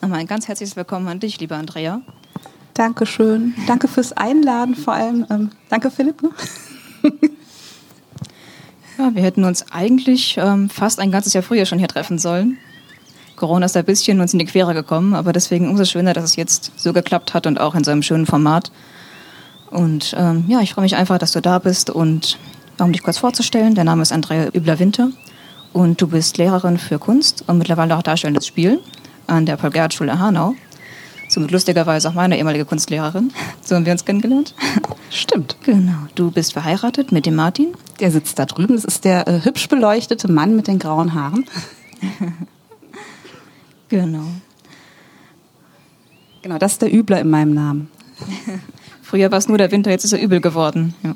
Nochmal ein ganz herzliches Willkommen an dich, liebe Andrea. Dankeschön. Danke fürs Einladen vor allem. Ähm, danke, Philipp. Ne? ja, wir hätten uns eigentlich ähm, fast ein ganzes Jahr früher schon hier treffen sollen. Corona ist ein bisschen uns in die Quere gekommen, aber deswegen umso schöner, dass es jetzt so geklappt hat und auch in so einem schönen Format. Und ähm, ja, ich freue mich einfach, dass du da bist und um dich kurz vorzustellen, der Name ist Andrea Übler-Winter und du bist Lehrerin für Kunst und mittlerweile auch darstellendes Spiel an der Paul-Gerhardt-Schule Hanau. Somit lustigerweise auch meine ehemalige Kunstlehrerin. So haben wir uns kennengelernt. Stimmt. Genau. Du bist verheiratet mit dem Martin. Der sitzt da drüben. Das ist der äh, hübsch beleuchtete Mann mit den grauen Haaren. genau. Genau, das ist der Übler in meinem Namen. Früher war es nur der Winter, jetzt ist er übel geworden. Ja.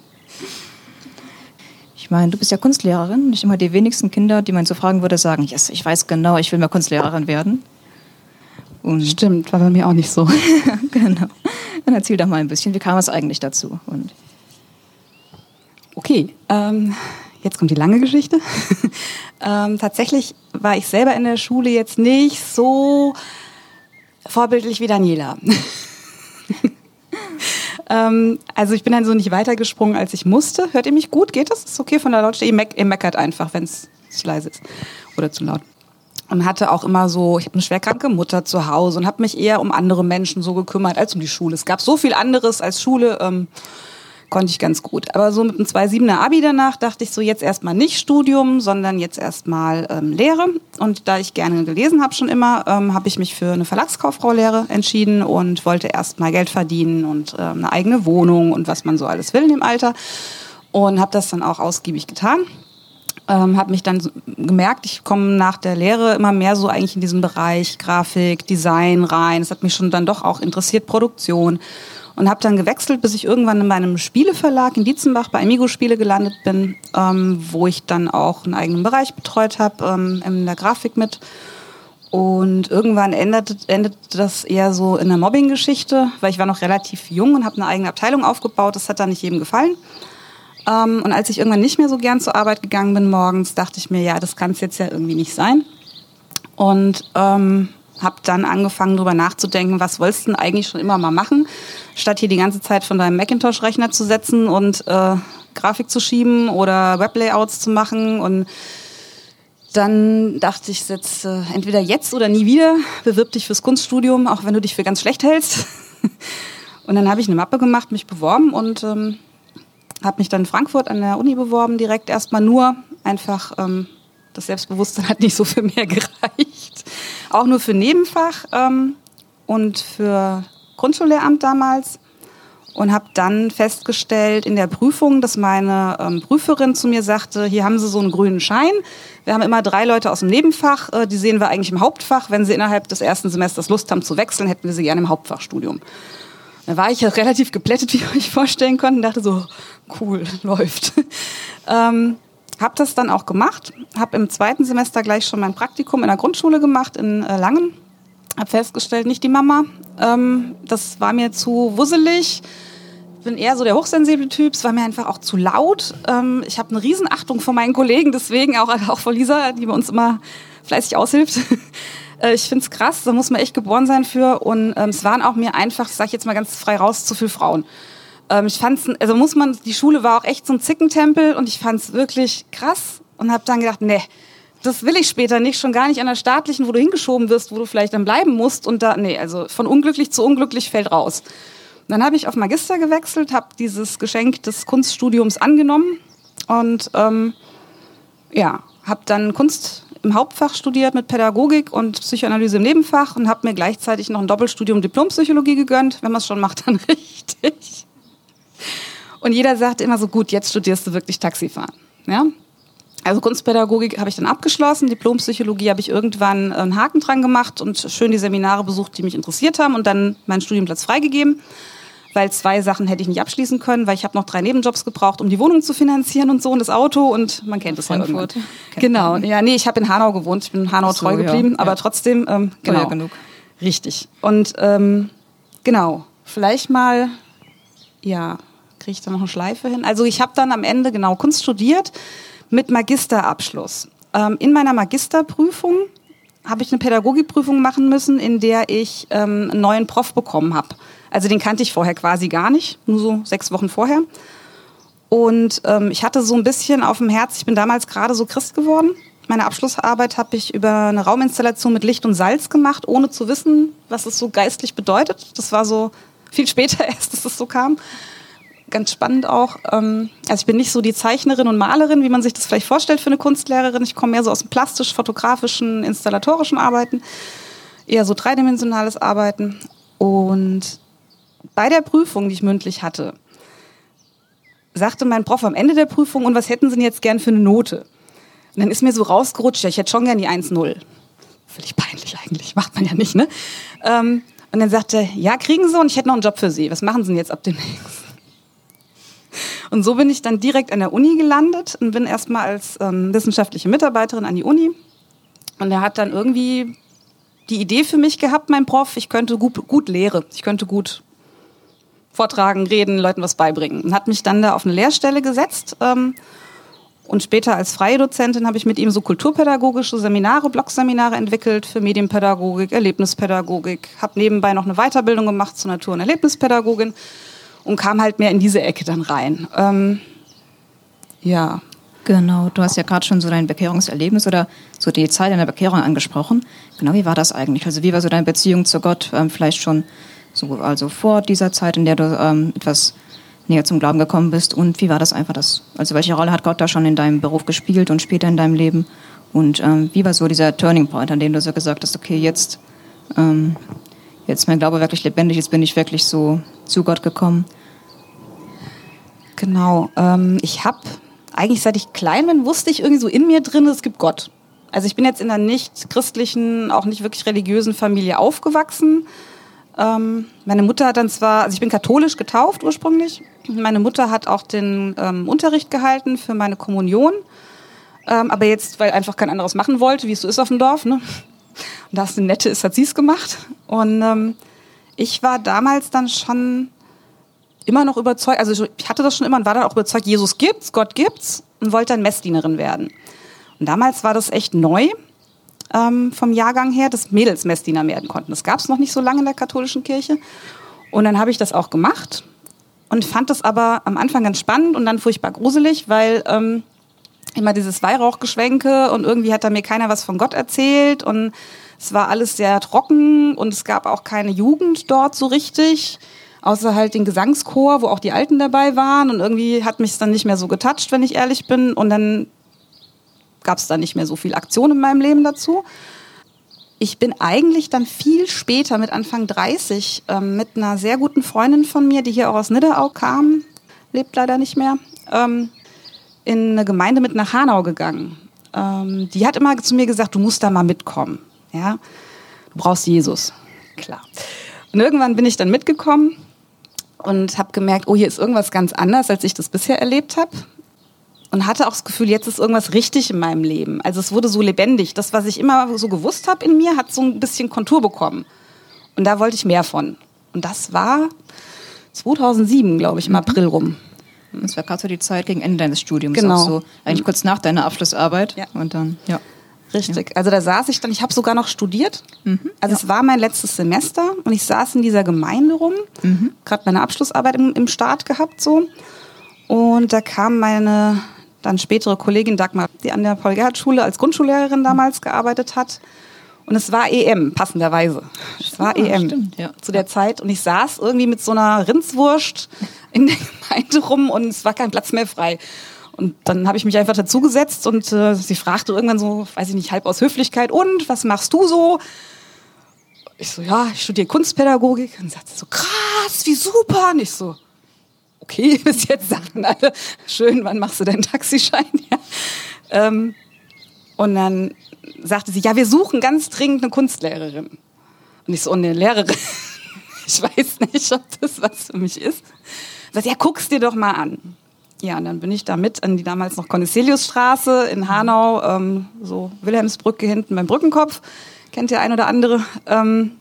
Ich meine, du bist ja Kunstlehrerin. Nicht immer die wenigsten Kinder, die man so fragen würde, sagen, yes, ich weiß genau, ich will mal Kunstlehrerin werden. Und Stimmt, war bei mir auch nicht so. genau. Dann erzähl doch mal ein bisschen, wie kam es eigentlich dazu? Und okay, ähm, jetzt kommt die lange Geschichte. ähm, tatsächlich war ich selber in der Schule jetzt nicht so vorbildlich wie Daniela. ähm, also ich bin dann so nicht weitergesprungen, als ich musste. Hört ihr mich gut? Geht das? Ist okay von der Lautstärke? Ihr, meck ihr meckert einfach, wenn es zu leise ist oder zu laut und hatte auch immer so, ich habe eine schwerkranke Mutter zu Hause und habe mich eher um andere Menschen so gekümmert als um die Schule. Es gab so viel anderes als Schule, ähm, konnte ich ganz gut. Aber so mit einem 2,7er Abi danach dachte ich so, jetzt erstmal nicht Studium, sondern jetzt erstmal ähm, Lehre. Und da ich gerne gelesen habe schon immer, ähm, habe ich mich für eine Verlagskauffrau-Lehre entschieden und wollte erstmal Geld verdienen und ähm, eine eigene Wohnung und was man so alles will in dem Alter. Und habe das dann auch ausgiebig getan ähm, habe mich dann gemerkt, ich komme nach der Lehre immer mehr so eigentlich in diesen Bereich Grafik, Design rein. Es hat mich schon dann doch auch interessiert, Produktion. Und habe dann gewechselt, bis ich irgendwann in meinem Spieleverlag in Dietzenbach bei Amigo Spiele gelandet bin, ähm, wo ich dann auch einen eigenen Bereich betreut habe, ähm, in der Grafik mit. Und irgendwann endete, endete das eher so in einer Mobbing-Geschichte, weil ich war noch relativ jung und habe eine eigene Abteilung aufgebaut. Das hat dann nicht jedem gefallen. Ähm, und als ich irgendwann nicht mehr so gern zur Arbeit gegangen bin morgens, dachte ich mir, ja, das kann es jetzt ja irgendwie nicht sein. Und ähm, habe dann angefangen, darüber nachzudenken, was wolltest du denn eigentlich schon immer mal machen, statt hier die ganze Zeit von deinem Macintosh-Rechner zu setzen und äh, Grafik zu schieben oder Weblayouts zu machen. Und dann dachte ich, setz, äh, entweder jetzt oder nie wieder, bewirb dich fürs Kunststudium, auch wenn du dich für ganz schlecht hältst. und dann habe ich eine Mappe gemacht, mich beworben und ähm, habe mich dann in Frankfurt an der Uni beworben, direkt erstmal nur einfach. Ähm, das Selbstbewusstsein hat nicht so für mehr gereicht. Auch nur für Nebenfach ähm, und für Grundschullehramt damals. Und habe dann festgestellt in der Prüfung, dass meine ähm, Prüferin zu mir sagte, hier haben Sie so einen grünen Schein. Wir haben immer drei Leute aus dem Nebenfach, äh, die sehen wir eigentlich im Hauptfach. Wenn Sie innerhalb des ersten Semesters Lust haben zu wechseln, hätten wir Sie gerne im Hauptfachstudium. Da war ich ja relativ geplättet, wie ihr euch vorstellen könnt, und dachte so, cool, läuft. ähm, habe das dann auch gemacht, habe im zweiten Semester gleich schon mein Praktikum in der Grundschule gemacht in äh, Langen. Habe festgestellt, nicht die Mama. Ähm, das war mir zu wusselig. Bin eher so der hochsensible Typ. Es war mir einfach auch zu laut. Ähm, ich habe eine Riesenachtung vor meinen Kollegen, deswegen auch, auch vor Lisa, die bei uns immer fleißig aushilft. Äh, ich finde es krass, da muss man echt geboren sein für. Und ähm, es waren auch mir einfach, ich sage jetzt mal ganz frei raus, zu viele Frauen. Ähm, ich fand's, also muss man, die Schule war auch echt so ein Zickentempel und ich fand es wirklich krass und habe dann gedacht, nee, das will ich später nicht, schon gar nicht an der staatlichen, wo du hingeschoben wirst, wo du vielleicht dann bleiben musst und da, nee, also von unglücklich zu unglücklich fällt raus. dann habe ich auf Magister gewechselt, habe dieses Geschenk des Kunststudiums angenommen und ähm, ja, habe dann Kunst im Hauptfach studiert mit Pädagogik und Psychoanalyse im Nebenfach und habe mir gleichzeitig noch ein Doppelstudium Diplompsychologie gegönnt. Wenn man es schon macht, dann richtig. Und jeder sagte immer so, gut, jetzt studierst du wirklich Taxifahren. Ja? Also Kunstpädagogik habe ich dann abgeschlossen, Diplompsychologie habe ich irgendwann einen Haken dran gemacht und schön die Seminare besucht, die mich interessiert haben und dann meinen Studienplatz freigegeben weil zwei Sachen hätte ich nicht abschließen können, weil ich habe noch drei Nebenjobs gebraucht, um die Wohnung zu finanzieren und so und das Auto und man kennt es ja irgendwann. Genau, ja, nee, ich habe in Hanau gewohnt, ich bin in Hanau so, treu geblieben, ja, aber ja. trotzdem, ähm, genau, genug. richtig. Und ähm, genau, vielleicht mal, ja, kriege ich da noch eine Schleife hin. Also ich habe dann am Ende genau Kunst studiert mit Magisterabschluss. Ähm, in meiner Magisterprüfung habe ich eine Pädagogikprüfung machen müssen, in der ich ähm, einen neuen Prof bekommen habe. Also den kannte ich vorher quasi gar nicht, nur so sechs Wochen vorher. Und ähm, ich hatte so ein bisschen auf dem Herz, ich bin damals gerade so Christ geworden. Meine Abschlussarbeit habe ich über eine Rauminstallation mit Licht und Salz gemacht, ohne zu wissen, was es so geistlich bedeutet. Das war so viel später erst, dass es so kam. Ganz spannend auch. Ähm, also ich bin nicht so die Zeichnerin und Malerin, wie man sich das vielleicht vorstellt für eine Kunstlehrerin. Ich komme mehr so aus dem plastisch-fotografischen, installatorischen Arbeiten, eher so dreidimensionales Arbeiten. Und bei der Prüfung, die ich mündlich hatte, sagte mein Prof am Ende der Prüfung, und was hätten Sie denn jetzt gern für eine Note? Und dann ist mir so rausgerutscht, ja, ich hätte schon gern die 1-0. Völlig peinlich eigentlich, macht man ja nicht, ne? Ähm, und dann sagte er, ja, kriegen Sie und ich hätte noch einen Job für Sie. Was machen Sie denn jetzt ab demnächst? Und so bin ich dann direkt an der Uni gelandet und bin erstmal als ähm, wissenschaftliche Mitarbeiterin an die Uni. Und er hat dann irgendwie die Idee für mich gehabt, mein Prof, ich könnte gut, gut Lehre, ich könnte gut vortragen, reden, Leuten was beibringen. Und hat mich dann da auf eine Lehrstelle gesetzt. Ähm, und später als freie Dozentin habe ich mit ihm so kulturpädagogische Seminare, Blogseminare entwickelt für Medienpädagogik, Erlebnispädagogik. Habe nebenbei noch eine Weiterbildung gemacht zur Natur- und Erlebnispädagogin und kam halt mehr in diese Ecke dann rein. Ähm, ja. Genau, du hast ja gerade schon so dein Bekehrungserlebnis oder so die Zeit deiner Bekehrung angesprochen. Genau, wie war das eigentlich? Also wie war so deine Beziehung zu Gott ähm, vielleicht schon so, also vor dieser Zeit, in der du ähm, etwas näher zum Glauben gekommen bist und wie war das einfach das? Also welche Rolle hat Gott da schon in deinem Beruf gespielt und später in deinem Leben? Und ähm, wie war so dieser Turning Point, an dem du so gesagt hast, okay, jetzt, ähm, jetzt mein Glaube wirklich lebendig, jetzt bin ich wirklich so zu Gott gekommen? Genau, ähm, ich habe eigentlich seit ich klein bin, wusste ich irgendwie so in mir drin, es gibt Gott. Also ich bin jetzt in einer nicht christlichen, auch nicht wirklich religiösen Familie aufgewachsen. Ähm, meine Mutter hat dann zwar, also ich bin katholisch getauft ursprünglich. Meine Mutter hat auch den ähm, Unterricht gehalten für meine Kommunion. Ähm, aber jetzt, weil einfach kein anderes machen wollte, wie es so ist auf dem Dorf. Ne? Und da es eine nette ist, hat sie es gemacht. Und ähm, ich war damals dann schon immer noch überzeugt, also ich hatte das schon immer und war dann auch überzeugt, Jesus gibt's, Gott gibt's und wollte dann Messdienerin werden. Und damals war das echt neu ähm, vom Jahrgang her, dass Mädels Messdiener werden konnten. Das gab es noch nicht so lange in der katholischen Kirche. Und dann habe ich das auch gemacht und fand das aber am Anfang ganz spannend und dann furchtbar gruselig, weil ähm, immer dieses Weihrauchgeschwenke und irgendwie hat da mir keiner was von Gott erzählt und es war alles sehr trocken und es gab auch keine Jugend dort so richtig, außer halt den Gesangschor, wo auch die Alten dabei waren und irgendwie hat mich es dann nicht mehr so getoucht, wenn ich ehrlich bin und dann gab es da nicht mehr so viel Aktion in meinem Leben dazu. Ich bin eigentlich dann viel später, mit Anfang 30, ähm, mit einer sehr guten Freundin von mir, die hier auch aus Nidderau kam, lebt leider nicht mehr, ähm, in eine Gemeinde mit nach Hanau gegangen. Ähm, die hat immer zu mir gesagt, du musst da mal mitkommen. Ja? Du brauchst Jesus. Klar. Und irgendwann bin ich dann mitgekommen und habe gemerkt, oh, hier ist irgendwas ganz anders, als ich das bisher erlebt habe und hatte auch das Gefühl, jetzt ist irgendwas richtig in meinem Leben. Also es wurde so lebendig. Das, was ich immer so gewusst habe in mir, hat so ein bisschen Kontur bekommen. Und da wollte ich mehr von. Und das war 2007, glaube ich, im mhm. April rum. Das war gerade so die Zeit gegen Ende deines Studiums. Genau. Auch so, eigentlich kurz nach deiner Abschlussarbeit. Ja. Und dann, ja. Richtig. Ja. Also da saß ich dann, ich habe sogar noch studiert. Mhm. Also ja. es war mein letztes Semester und ich saß in dieser Gemeinde rum, mhm. gerade meine Abschlussarbeit im, im Start gehabt so. Und da kam meine dann spätere Kollegin Dagmar, die an der Paul-Gerhardt-Schule als Grundschullehrerin damals gearbeitet hat. Und es war EM, passenderweise. Es war EM stimmt, ja. zu der Zeit. Und ich saß irgendwie mit so einer Rindswurst in der Gemeinde rum und es war kein Platz mehr frei. Und dann habe ich mich einfach dazugesetzt und äh, sie fragte irgendwann so, weiß ich nicht, halb aus Höflichkeit, und was machst du so? Ich so, ja, ich studiere Kunstpädagogik. Und sie sagte so, krass, wie super. Und ich so, okay, bis jetzt sagten alle, schön, wann machst du deinen Taxischein? Ja. Ähm, und dann sagte sie, ja, wir suchen ganz dringend eine Kunstlehrerin. Und ich so, eine Lehrerin, ich weiß nicht, ob das was für mich ist. Sagt, ja, guck's dir doch mal an. Ja, und dann bin ich da mit an die damals noch Corneliusstraße in Hanau, ähm, so Wilhelmsbrücke hinten beim Brückenkopf. Kennt ihr ein oder andere. Ähm,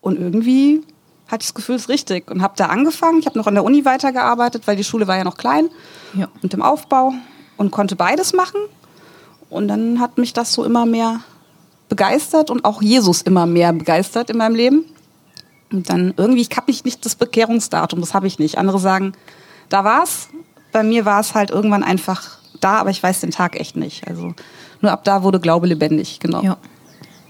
und irgendwie hatte ich das Gefühl, es ist richtig. Und habe da angefangen. Ich habe noch an der Uni weitergearbeitet, weil die Schule war ja noch klein ja. und im Aufbau und konnte beides machen. Und dann hat mich das so immer mehr begeistert und auch Jesus immer mehr begeistert in meinem Leben. Und dann irgendwie, ich habe nicht das Bekehrungsdatum, das habe ich nicht. Andere sagen, da war's. Bei mir war es halt irgendwann einfach da, aber ich weiß den Tag echt nicht. Also nur ab da wurde Glaube lebendig, genau. Ja.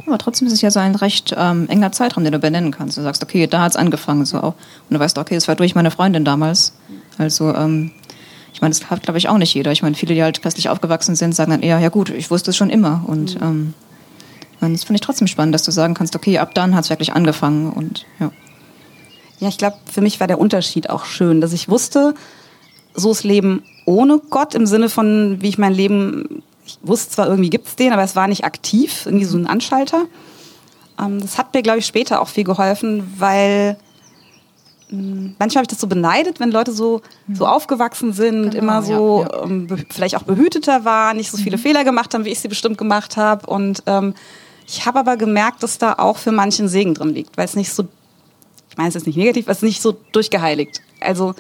Aber trotzdem ist es ja so ein recht ähm, enger Zeitraum, den du benennen kannst. Du sagst, okay, da hat's angefangen, so auch. Und du weißt, okay, es war durch meine Freundin damals. Also, ähm, ich meine, das hat, glaube ich, auch nicht jeder. Ich meine, viele, die halt christlich aufgewachsen sind, sagen dann eher, ja gut, ich wusste es schon immer. Und, mhm. ähm, und das finde ich trotzdem spannend, dass du sagen kannst, okay, ab dann hat's wirklich angefangen. Und ja. Ja, ich glaube, für mich war der Unterschied auch schön, dass ich wusste, so ist Leben ohne Gott im Sinne von, wie ich mein Leben, ich wusste zwar irgendwie gibt's den, aber es war nicht aktiv, irgendwie so ein Anschalter. Ähm, das hat mir, glaube ich, später auch viel geholfen, weil hm, manchmal habe ich das so beneidet, wenn Leute so, so aufgewachsen sind, genau, immer so ja, ja. Ähm, vielleicht auch behüteter waren, nicht so viele mhm. Fehler gemacht haben, wie ich sie bestimmt gemacht habe. Und ähm, ich habe aber gemerkt, dass da auch für manchen Segen drin liegt, weil es nicht so, ich meine, es ist nicht negativ, es ist nicht so durchgeheiligt. Also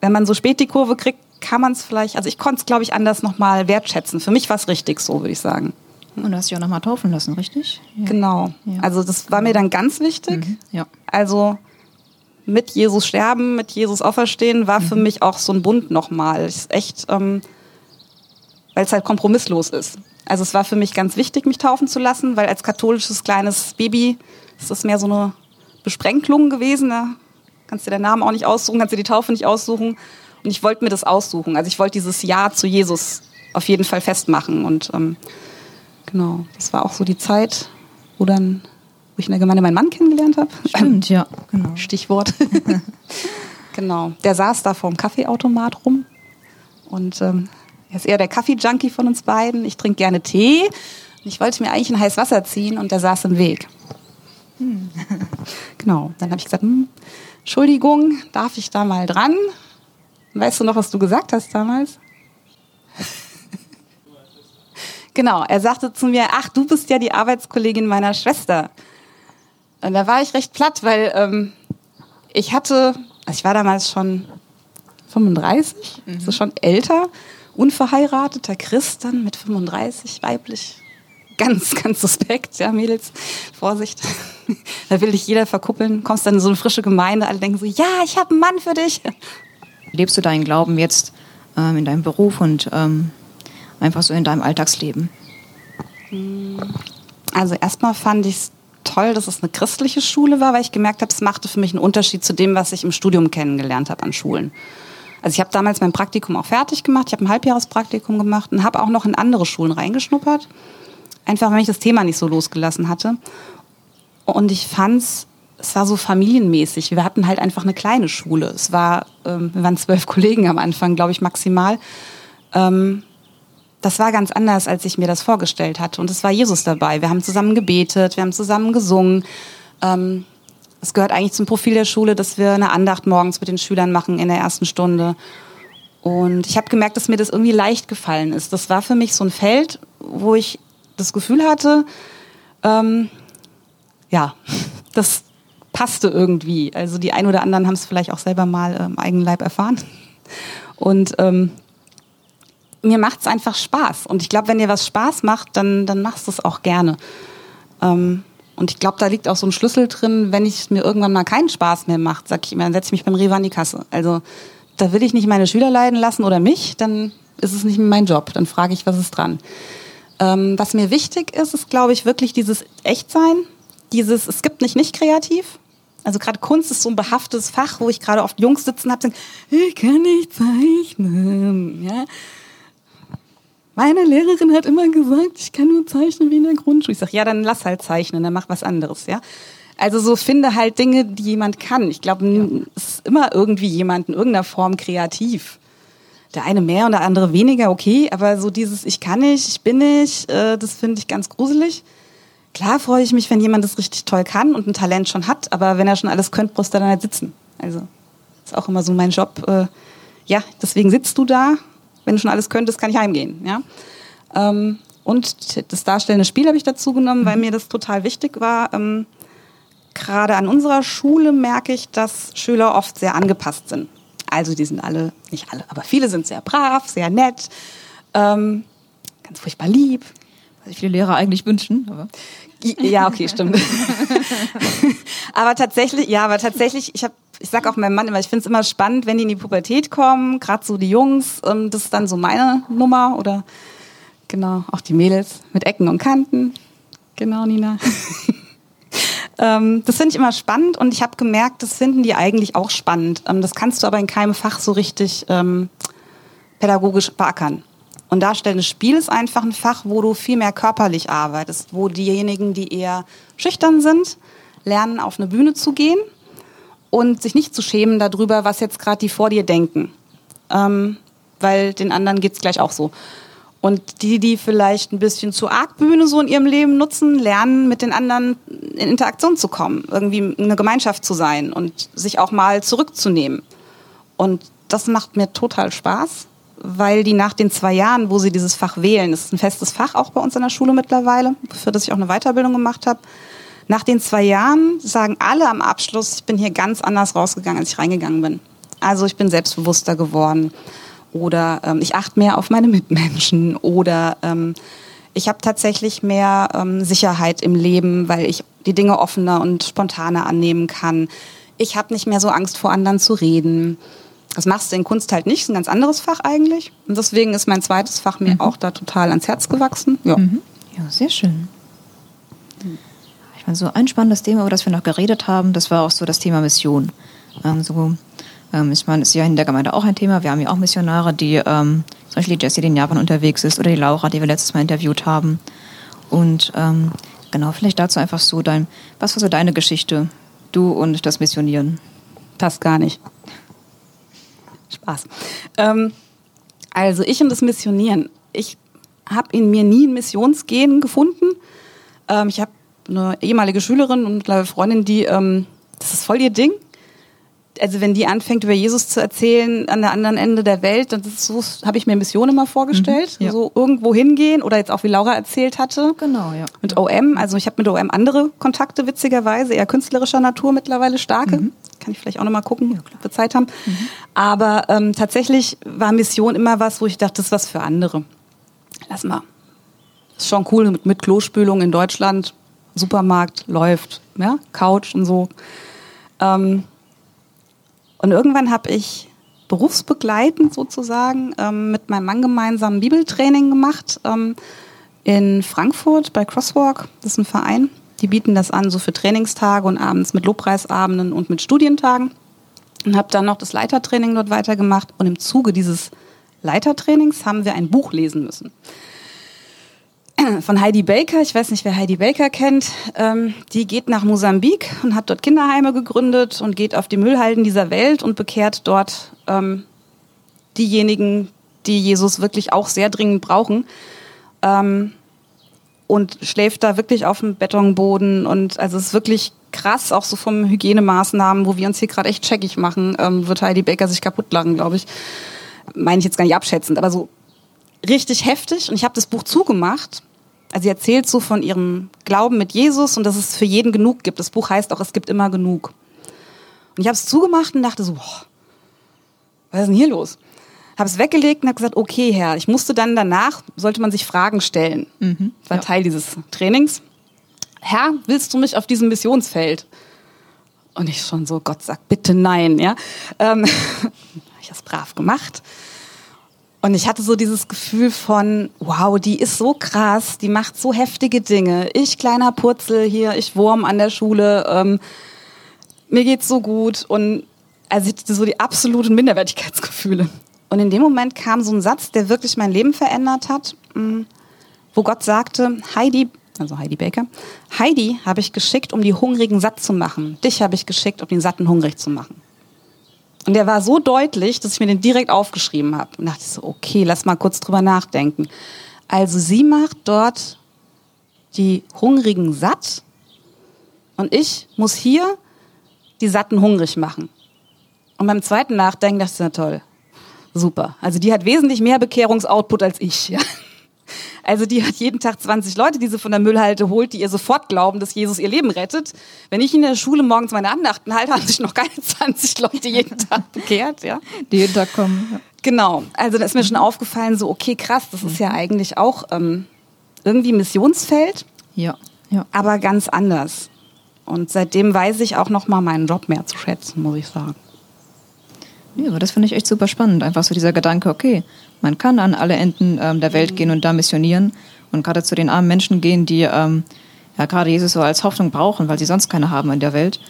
wenn man so spät die Kurve kriegt, kann man es vielleicht, also ich konnte es, glaube ich, anders nochmal wertschätzen. Für mich war es richtig so, würde ich sagen. Und du hast dich auch nochmal taufen lassen, richtig? Ja. Genau. Ja. Also das war mir dann ganz wichtig. Mhm. Ja. Also mit Jesus sterben, mit Jesus auferstehen, war mhm. für mich auch so ein Bund nochmal. Ist echt, ähm, weil es halt kompromisslos ist. Also es war für mich ganz wichtig, mich taufen zu lassen, weil als katholisches kleines Baby ist das mehr so eine Besprenkelung gewesen. Ne? Kannst dir den Namen auch nicht aussuchen, kannst dir die Taufe nicht aussuchen. Und ich wollte mir das aussuchen. Also ich wollte dieses Ja zu Jesus auf jeden Fall festmachen. Und ähm, genau, das war auch so die Zeit, wo dann, wo ich in der Gemeinde meinen Mann kennengelernt habe. Stimmt, ja, genau. Stichwort. genau. Der saß da vorm Kaffeeautomat rum. Und ähm, er ist eher der Kaffee-Junkie von uns beiden. Ich trinke gerne Tee. Und ich wollte mir eigentlich ein heißes Wasser ziehen und der saß im Weg. Hm. genau. Dann habe ich gesagt, hm, Entschuldigung, darf ich da mal dran? Weißt du noch, was du gesagt hast damals? genau, er sagte zu mir, ach, du bist ja die Arbeitskollegin meiner Schwester. Und da war ich recht platt, weil ähm, ich hatte, also ich war damals schon 35, mhm. also schon älter, unverheirateter Christ dann mit 35, weiblich ganz, ganz suspekt, ja, Mädels, Vorsicht. da will dich jeder verkuppeln, kommst dann in so eine frische Gemeinde, alle denken so, ja, ich habe einen Mann für dich. Lebst du deinen Glauben jetzt ähm, in deinem Beruf und ähm, einfach so in deinem Alltagsleben? Also erstmal fand ich es toll, dass es eine christliche Schule war, weil ich gemerkt habe, es machte für mich einen Unterschied zu dem, was ich im Studium kennengelernt habe an Schulen. Also ich habe damals mein Praktikum auch fertig gemacht, ich habe ein Halbjahrespraktikum gemacht und habe auch noch in andere Schulen reingeschnuppert Einfach, weil ich das Thema nicht so losgelassen hatte. Und ich fand's, es war so familienmäßig. Wir hatten halt einfach eine kleine Schule. Es war, ähm, wir waren zwölf Kollegen am Anfang, glaube ich, maximal. Ähm, das war ganz anders, als ich mir das vorgestellt hatte. Und es war Jesus dabei. Wir haben zusammen gebetet, wir haben zusammen gesungen. Ähm, es gehört eigentlich zum Profil der Schule, dass wir eine Andacht morgens mit den Schülern machen in der ersten Stunde. Und ich habe gemerkt, dass mir das irgendwie leicht gefallen ist. Das war für mich so ein Feld, wo ich das Gefühl hatte, ähm, ja, das passte irgendwie. Also die ein oder anderen haben es vielleicht auch selber mal im ähm, eigenen Leib erfahren. Und ähm, mir macht es einfach Spaß. Und ich glaube, wenn dir was Spaß macht, dann, dann machst du es auch gerne. Ähm, und ich glaube, da liegt auch so ein Schlüssel drin, wenn ich mir irgendwann mal keinen Spaß mehr macht, sag ich immer, dann setze ich mich beim Rewe an die Kasse. Also da will ich nicht meine Schüler leiden lassen oder mich, dann ist es nicht mehr mein Job. Dann frage ich, was ist dran. Ähm, was mir wichtig ist, ist, glaube ich, wirklich dieses Echtsein. Dieses, es gibt nicht nicht kreativ. Also gerade Kunst ist so ein behaftetes Fach, wo ich gerade oft Jungs sitzen habe, sagen, ich kann nicht zeichnen. Ja? Meine Lehrerin hat immer gesagt, ich kann nur zeichnen wie in der Grundschule. Ich sage, ja, dann lass halt zeichnen, dann mach was anderes. Ja? Also so finde halt Dinge, die jemand kann. Ich glaube, ja. es ist immer irgendwie jemand in irgendeiner Form kreativ der eine mehr und der andere weniger, okay, aber so dieses Ich kann nicht, ich bin nicht, äh, das finde ich ganz gruselig. Klar freue ich mich, wenn jemand das richtig toll kann und ein Talent schon hat, aber wenn er schon alles könnte, brauchst du dann halt sitzen. Also ist auch immer so mein Job. Äh, ja, deswegen sitzt du da. Wenn du schon alles könntest, kann ich heimgehen. Ja? Ähm, und das darstellende Spiel habe ich dazu genommen, weil mhm. mir das total wichtig war. Ähm, Gerade an unserer Schule merke ich, dass Schüler oft sehr angepasst sind. Also die sind alle, nicht alle, aber viele sind sehr brav, sehr nett, ähm, ganz furchtbar lieb. sich viele Lehrer eigentlich wünschen. Aber. Ja, okay, stimmt. aber tatsächlich, ja, aber tatsächlich, ich habe, ich sag auch meinem Mann immer, ich finde es immer spannend, wenn die in die Pubertät kommen, gerade so die Jungs, das ist dann so meine Nummer oder genau, auch die Mädels mit Ecken und Kanten. Genau, Nina. ähm, das finde ich immer spannend und ich habe gemerkt, das finden die eigentlich auch spannend. Ähm, das kannst du aber in keinem Fach so richtig ähm, pädagogisch beackern. Und darstellendes Spiel ist einfach ein Fach, wo du viel mehr körperlich arbeitest, wo diejenigen, die eher schüchtern sind, lernen, auf eine Bühne zu gehen und sich nicht zu schämen darüber, was jetzt gerade die vor dir denken. Ähm, weil den anderen geht's gleich auch so. Und die, die vielleicht ein bisschen zu arg Bühne so in ihrem Leben nutzen, lernen, mit den anderen in Interaktion zu kommen, irgendwie eine Gemeinschaft zu sein und sich auch mal zurückzunehmen. Und das macht mir total Spaß weil die nach den zwei Jahren, wo sie dieses Fach wählen, das ist ein festes Fach auch bei uns in der Schule mittlerweile, für das ich auch eine Weiterbildung gemacht habe, nach den zwei Jahren sagen alle am Abschluss, ich bin hier ganz anders rausgegangen, als ich reingegangen bin. Also ich bin selbstbewusster geworden oder ähm, ich achte mehr auf meine Mitmenschen oder ähm, ich habe tatsächlich mehr ähm, Sicherheit im Leben, weil ich die Dinge offener und spontaner annehmen kann. Ich habe nicht mehr so Angst vor anderen zu reden. Das machst du in Kunst halt nicht, ist ein ganz anderes Fach eigentlich. Und deswegen ist mein zweites Fach mir mhm. auch da total ans Herz gewachsen. Ja, mhm. ja sehr schön. Ich meine, so ein spannendes Thema, über das wir noch geredet haben, das war auch so das Thema Mission. Ähm, so, ähm, ich meine, ist ja in der Gemeinde auch ein Thema. Wir haben ja auch Missionare, die, ähm, zum Beispiel die Jessie, die in Japan unterwegs ist, oder die Laura, die wir letztes Mal interviewt haben. Und ähm, genau, vielleicht dazu einfach so dein, was war so deine Geschichte, du und das Missionieren? Das gar nicht. Spaß. Ähm, also ich und das Missionieren. Ich habe in mir nie ein Missionsgehen gefunden. Ähm, ich habe eine ehemalige Schülerin und mittlerweile Freundin, die, ähm, das ist voll ihr Ding also wenn die anfängt über Jesus zu erzählen an der anderen Ende der Welt, dann so habe ich mir Mission immer vorgestellt, mhm, ja. so irgendwo hingehen oder jetzt auch wie Laura erzählt hatte. Genau, ja. Mit OM, also ich habe mit OM andere Kontakte witzigerweise, eher künstlerischer Natur mittlerweile starke. Mhm. Kann ich vielleicht auch noch mal gucken, ja, ob wir Zeit haben. Mhm. Aber ähm, tatsächlich war Mission immer was, wo ich dachte, das ist was für andere. Lass mal. Ist schon cool mit, mit Klospülung in Deutschland, Supermarkt läuft, ja, Couch und so. Ähm, und irgendwann habe ich berufsbegleitend sozusagen ähm, mit meinem Mann gemeinsam Bibeltraining gemacht ähm, in Frankfurt bei Crosswalk. Das ist ein Verein. Die bieten das an, so für Trainingstage und abends mit Lobpreisabenden und mit Studientagen. Und habe dann noch das Leitertraining dort weitergemacht. Und im Zuge dieses Leitertrainings haben wir ein Buch lesen müssen von Heidi Baker. Ich weiß nicht, wer Heidi Baker kennt. Ähm, die geht nach Mosambik und hat dort Kinderheime gegründet und geht auf die Müllhalden dieser Welt und bekehrt dort ähm, diejenigen, die Jesus wirklich auch sehr dringend brauchen. Ähm, und schläft da wirklich auf dem Betonboden und also es ist wirklich krass, auch so vom Hygienemaßnahmen, wo wir uns hier gerade echt checkig machen, ähm, wird Heidi Baker sich kaputt lachen, glaube ich. Meine ich jetzt gar nicht abschätzend, aber so richtig heftig. Und ich habe das Buch zugemacht also sie erzählt so von ihrem Glauben mit Jesus und dass es für jeden genug gibt. Das Buch heißt auch, es gibt immer genug. Und ich habe es zugemacht und dachte so, boah, was ist denn hier los? Habe es weggelegt und habe gesagt, okay, Herr, ich musste dann danach, sollte man sich Fragen stellen. Mhm, das war ja. Teil dieses Trainings. Herr, willst du mich auf diesem Missionsfeld? Und ich schon so, Gott sagt bitte nein, ja. Ähm, habe ich das brav gemacht. Und ich hatte so dieses Gefühl von, wow, die ist so krass, die macht so heftige Dinge. Ich kleiner Purzel hier, ich Wurm an der Schule, ähm, mir geht's so gut. Und also ich hatte so die absoluten Minderwertigkeitsgefühle. Und in dem Moment kam so ein Satz, der wirklich mein Leben verändert hat, mm, wo Gott sagte, Heidi, also Heidi Baker, Heidi habe ich geschickt, um die Hungrigen satt zu machen. Dich habe ich geschickt, um den Satten hungrig zu machen. Und der war so deutlich, dass ich mir den direkt aufgeschrieben habe. Und dachte so, okay, lass mal kurz drüber nachdenken. Also sie macht dort die Hungrigen satt und ich muss hier die Satten hungrig machen. Und beim zweiten Nachdenken dachte ich, na toll, super. Also die hat wesentlich mehr Bekehrungsoutput als ich. Ja. Also die hat jeden Tag 20 Leute, die sie von der Müllhalde holt, die ihr sofort glauben, dass Jesus ihr Leben rettet. Wenn ich in der Schule morgens meine Andachten halte, haben sich noch keine 20 Leute jeden Tag bekehrt, ja. Die jeden Tag kommen. Genau. Also da ist mir schon aufgefallen, so okay, krass, das ist ja eigentlich auch ähm, irgendwie Missionsfeld, Ja, ja. aber ganz anders. Und seitdem weiß ich auch noch mal meinen Job mehr zu schätzen, muss ich sagen. Ja, aber das finde ich echt super spannend. Einfach so dieser Gedanke, okay, man kann an alle Enden ähm, der Welt gehen und da missionieren und gerade zu den armen Menschen gehen, die ähm, ja gerade Jesus so als Hoffnung brauchen, weil sie sonst keine haben in der Welt.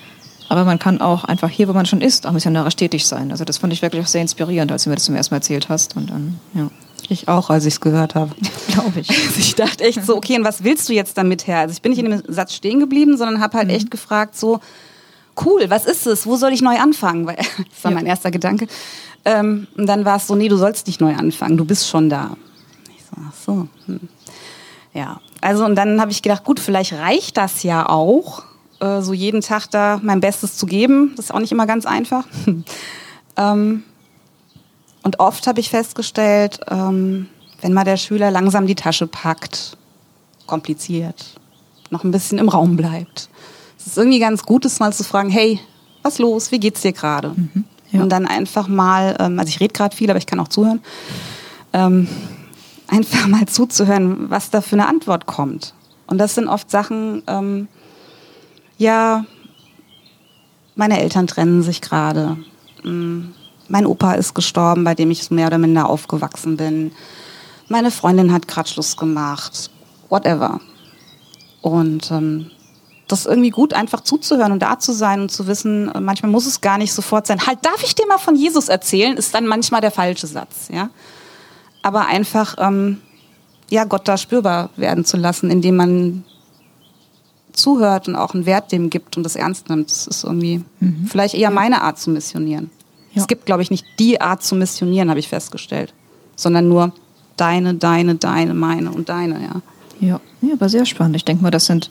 Aber man kann auch einfach hier, wo man schon ist, auch missionarisch tätig sein. Also das fand ich wirklich auch sehr inspirierend, als du mir das zum ersten Mal erzählt hast. Und dann, ja, Ich auch, als ich es gehört habe. glaube ich. Also ich dachte echt so, okay, und was willst du jetzt damit her? Also ich bin nicht in dem Satz stehen geblieben, sondern habe halt echt gefragt so, cool, was ist es? Wo soll ich neu anfangen? Weil das war Ja. mein erster Gedanke. Ähm, und dann war es so, nee, du sollst nicht neu anfangen, du bist schon da. Ich so, ach so. Hm. Ja, also und dann habe ich gedacht, gut, vielleicht reicht das ja auch, äh, so jeden Tag da mein Bestes zu geben. Das ist auch nicht immer ganz einfach. ähm, und oft habe ich festgestellt, ähm, wenn mal der Schüler langsam die Tasche packt, kompliziert, noch ein bisschen im Raum bleibt. Es ist irgendwie ganz gut, es mal zu fragen, hey, was los, wie geht's dir gerade? ja. Und dann einfach mal, ähm, also ich rede gerade viel, aber ich kann auch zuhören, ähm, einfach mal zuzuhören, was da für eine Antwort kommt. Und das sind oft Sachen, ähm, ja, meine Eltern trennen sich gerade. Mm, Mein Opa ist gestorben, bei dem ich mehr oder minder aufgewachsen bin. Meine Freundin hat gerade Schluss gemacht. Whatever. Und ähm, das ist irgendwie gut, einfach zuzuhören und da zu sein und zu wissen, äh, manchmal muss es gar nicht sofort sein. Halt, darf ich dir mal von Jesus erzählen? Ist dann manchmal der falsche Satz, ja. Aber einfach, ähm, ja, Gott da spürbar werden zu lassen, indem man zuhört und auch einen Wert dem gibt und das ernst nimmt. Das ist irgendwie vielleicht eher meine Art zu missionieren. Ja. Es gibt, glaube ich, nicht die Art zu missionieren, habe ich festgestellt, sondern nur deine, deine, deine, meine und deine, ja. Ja, ja aber sehr spannend. Ich denke mal, das sind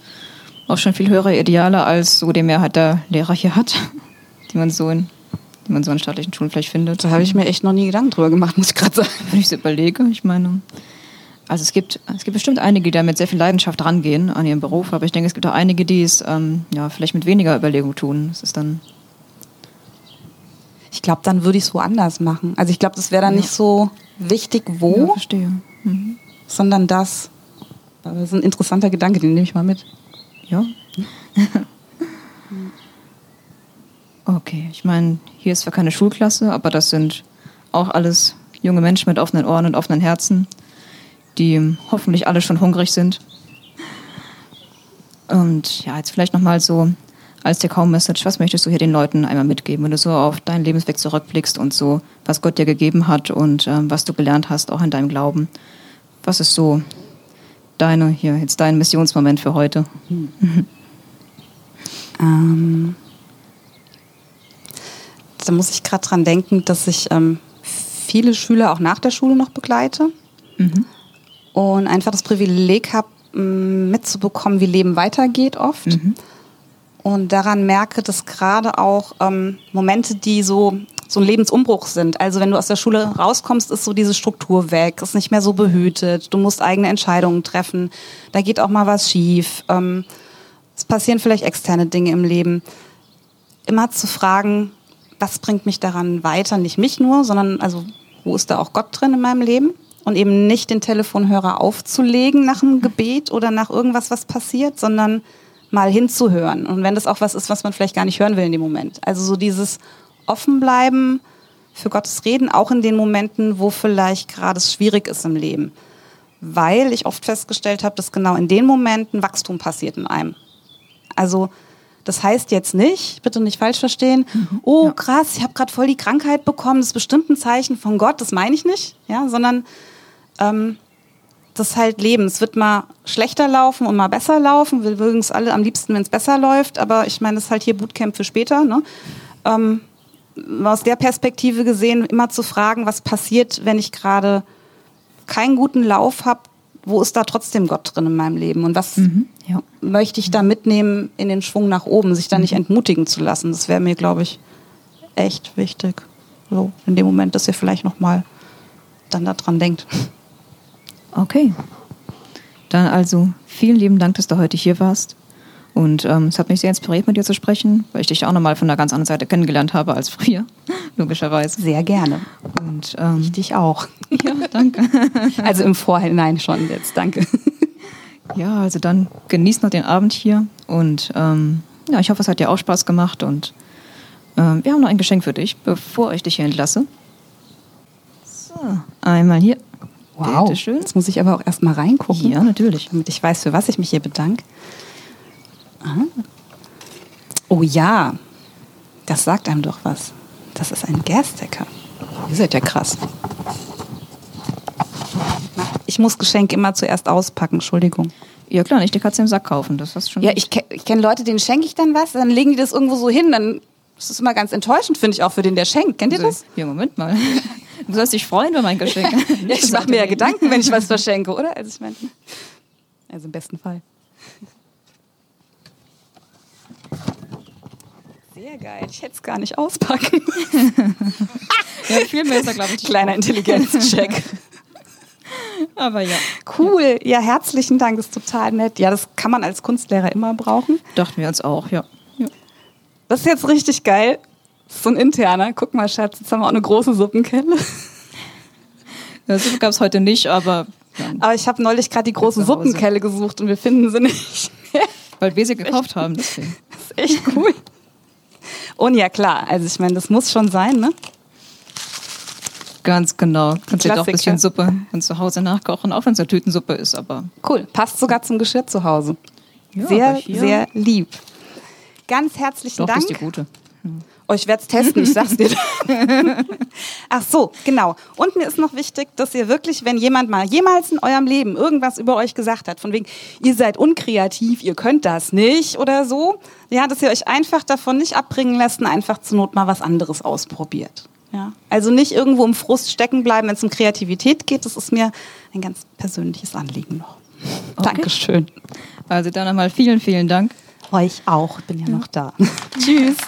auch schon viel höhere Ideale, als so die Mehrheit der Lehrer hier hat, die man so in, die man so in staatlichen Schulen vielleicht findet. Da habe ich mir echt noch nie Gedanken drüber gemacht, muss ich gerade sagen. Wenn ich so überlege, ich meine, also es gibt, es gibt bestimmt einige, die da mit sehr viel Leidenschaft rangehen an ihren Beruf, aber ich denke, es gibt auch einige, die es ähm, ja, vielleicht mit weniger Überlegung tun. Es ist dann, Ich glaube, dann würde ich es woanders machen. Also ich glaube, das wäre dann Ja. nicht so wichtig, ja, wo, verstehe. Mhm. sondern das. Aber das ist ein interessanter Gedanke, den nehme ich mal mit. Ja. okay, ich meine, hier ist zwar keine Schulklasse, aber das sind auch alles junge Menschen mit offenen Ohren und offenen Herzen, die hoffentlich alle schon hungrig sind. Und ja, jetzt vielleicht nochmal so als Take-Home-Message, was möchtest du hier den Leuten einmal mitgeben, wenn du so auf deinen Lebensweg zurückblickst und so, was Gott dir gegeben hat und ähm, was du gelernt hast, auch in deinem Glauben. Was ist so deine, hier, jetzt dein Missionsmoment für heute? Ähm, da muss ich gerade dran denken, dass ich ähm, viele Schüler auch nach der Schule noch begleite Mhm. und einfach das Privileg habe, mitzubekommen, wie Leben weitergeht oft. Mhm. Und daran merke, dass gerade auch ähm, Momente, die so, so ein Lebensumbruch sind. Also wenn du aus der Schule rauskommst, ist so diese Struktur weg, ist nicht mehr so behütet, du musst eigene Entscheidungen treffen, da geht auch mal was schief. Ähm, es passieren vielleicht externe Dinge im Leben. Immer zu fragen, was bringt mich daran weiter? Nicht mich nur, sondern also wo ist da auch Gott drin in meinem Leben? Und eben nicht den Telefonhörer aufzulegen nach einem Gebet oder nach irgendwas, was passiert, sondern mal hinzuhören. Und wenn das auch was ist, was man vielleicht gar nicht hören will in dem Moment. Also so dieses Offenbleiben für Gottes Reden, auch in den Momenten, wo vielleicht gerade es schwierig ist im Leben. Weil ich oft festgestellt habe, dass genau in den Momenten Wachstum passiert in einem. Also das heißt jetzt nicht, bitte nicht falsch verstehen, oh krass, ich habe gerade voll die Krankheit bekommen, das ist bestimmt ein Zeichen von Gott, das meine ich nicht, ja, sondern ähm, das ist halt Leben. Es wird mal schlechter laufen und mal besser laufen. Wir mögen es alle am liebsten, wenn es besser läuft, aber ich meine, das ist halt hier Bootcamp für später. Ne? Ähm, aus der Perspektive gesehen, immer zu fragen, was passiert, wenn ich gerade keinen guten Lauf habe, wo ist da trotzdem Gott drin in meinem Leben und was Mhm. Ja. möchte ich da mitnehmen in den Schwung nach oben, sich da nicht entmutigen zu lassen. Das wäre mir, glaube ich, echt wichtig. So, in dem Moment, dass ihr vielleicht nochmal dann daran denkt. Okay. Dann also vielen lieben Dank, dass du heute hier warst. Und ähm, es hat mich sehr inspiriert, mit dir zu sprechen, weil ich dich auch nochmal von einer ganz anderen Seite kennengelernt habe als früher, logischerweise. Sehr gerne. Und ähm, Ich dich auch. ja, danke. Also im Vorhinein schon jetzt, danke. Ja, also dann genießt noch den Abend hier und ähm, ja, ich hoffe, es hat dir auch Spaß gemacht und ähm, wir haben noch ein Geschenk für dich, bevor ich dich hier entlasse. So, einmal hier. Wow. Bitteschön. Jetzt muss ich aber auch erstmal reingucken. Ja, natürlich. Damit ich weiß, für was ich mich hier bedanke. Ah. Oh ja, das sagt einem doch was. Das ist ein Gasdecker. Ihr seid ja krass. Ich muss Geschenke immer zuerst auspacken, Entschuldigung. Ja klar, nicht die Katze im Sack kaufen, das hast schon. Ja, ich, ke ich kenne Leute, denen schenke ich dann was, dann legen die das irgendwo so hin, dann ist das immer ganz enttäuschend, finde ich auch für den, der schenkt. Kennt ihr das? Ja, Moment mal. Du sollst dich freuen über mein Geschenk. Ja, ich mache mir ja Gedanken, wenn ich was verschenke, oder? Also ich meine, also im besten Fall. Sehr geil. Ich hätte es gar nicht auspacken. Ja, viel mehr ist da, glaube ich, Kleiner Intelligenzcheck. Aber ja, Cool. Ja, herzlichen Dank. Das ist total nett. Ja, das kann man als Kunstlehrer immer brauchen. dachten wir uns auch, ja. ja. Das ist jetzt richtig geil. Das ist so ein interner. Guck mal, Schatz, jetzt haben wir auch eine große Suppenkelle. Ja, so gab es heute nicht, aber ja, Aber ich habe neulich gerade die große. Suppenkelle gesucht und wir finden sie nicht. weil wir sie gekauft haben, deswegen. Das ist echt cool. Und ja, klar. Also ich meine, das muss schon sein, ne? Ganz genau. Kannst du dir doch ein bisschen Suppe von zu Hause nachkochen, auch wenn es eine Tütensuppe ist, aber Cool. Passt sogar zum Geschirr zu Hause. Ja, sehr, sehr lieb. Ganz herzlichen doch, Dank. ist die gute. Oh, ich werde es testen, ich sag's dir. Ach so, genau. Und mir ist noch wichtig, dass ihr wirklich, wenn jemand mal jemals in eurem Leben irgendwas über euch gesagt hat, von wegen, ihr seid unkreativ, ihr könnt das nicht oder so, ja, dass ihr euch einfach davon nicht abbringen lasst und einfach zur Not mal was anderes ausprobiert. Ja. Also nicht irgendwo im Frust stecken bleiben, wenn es um Kreativität geht. Das ist mir ein ganz persönliches Anliegen noch. Okay. Dankeschön. Also dann nochmal vielen, vielen Dank. Euch auch, ich bin ja noch da. Tschüss.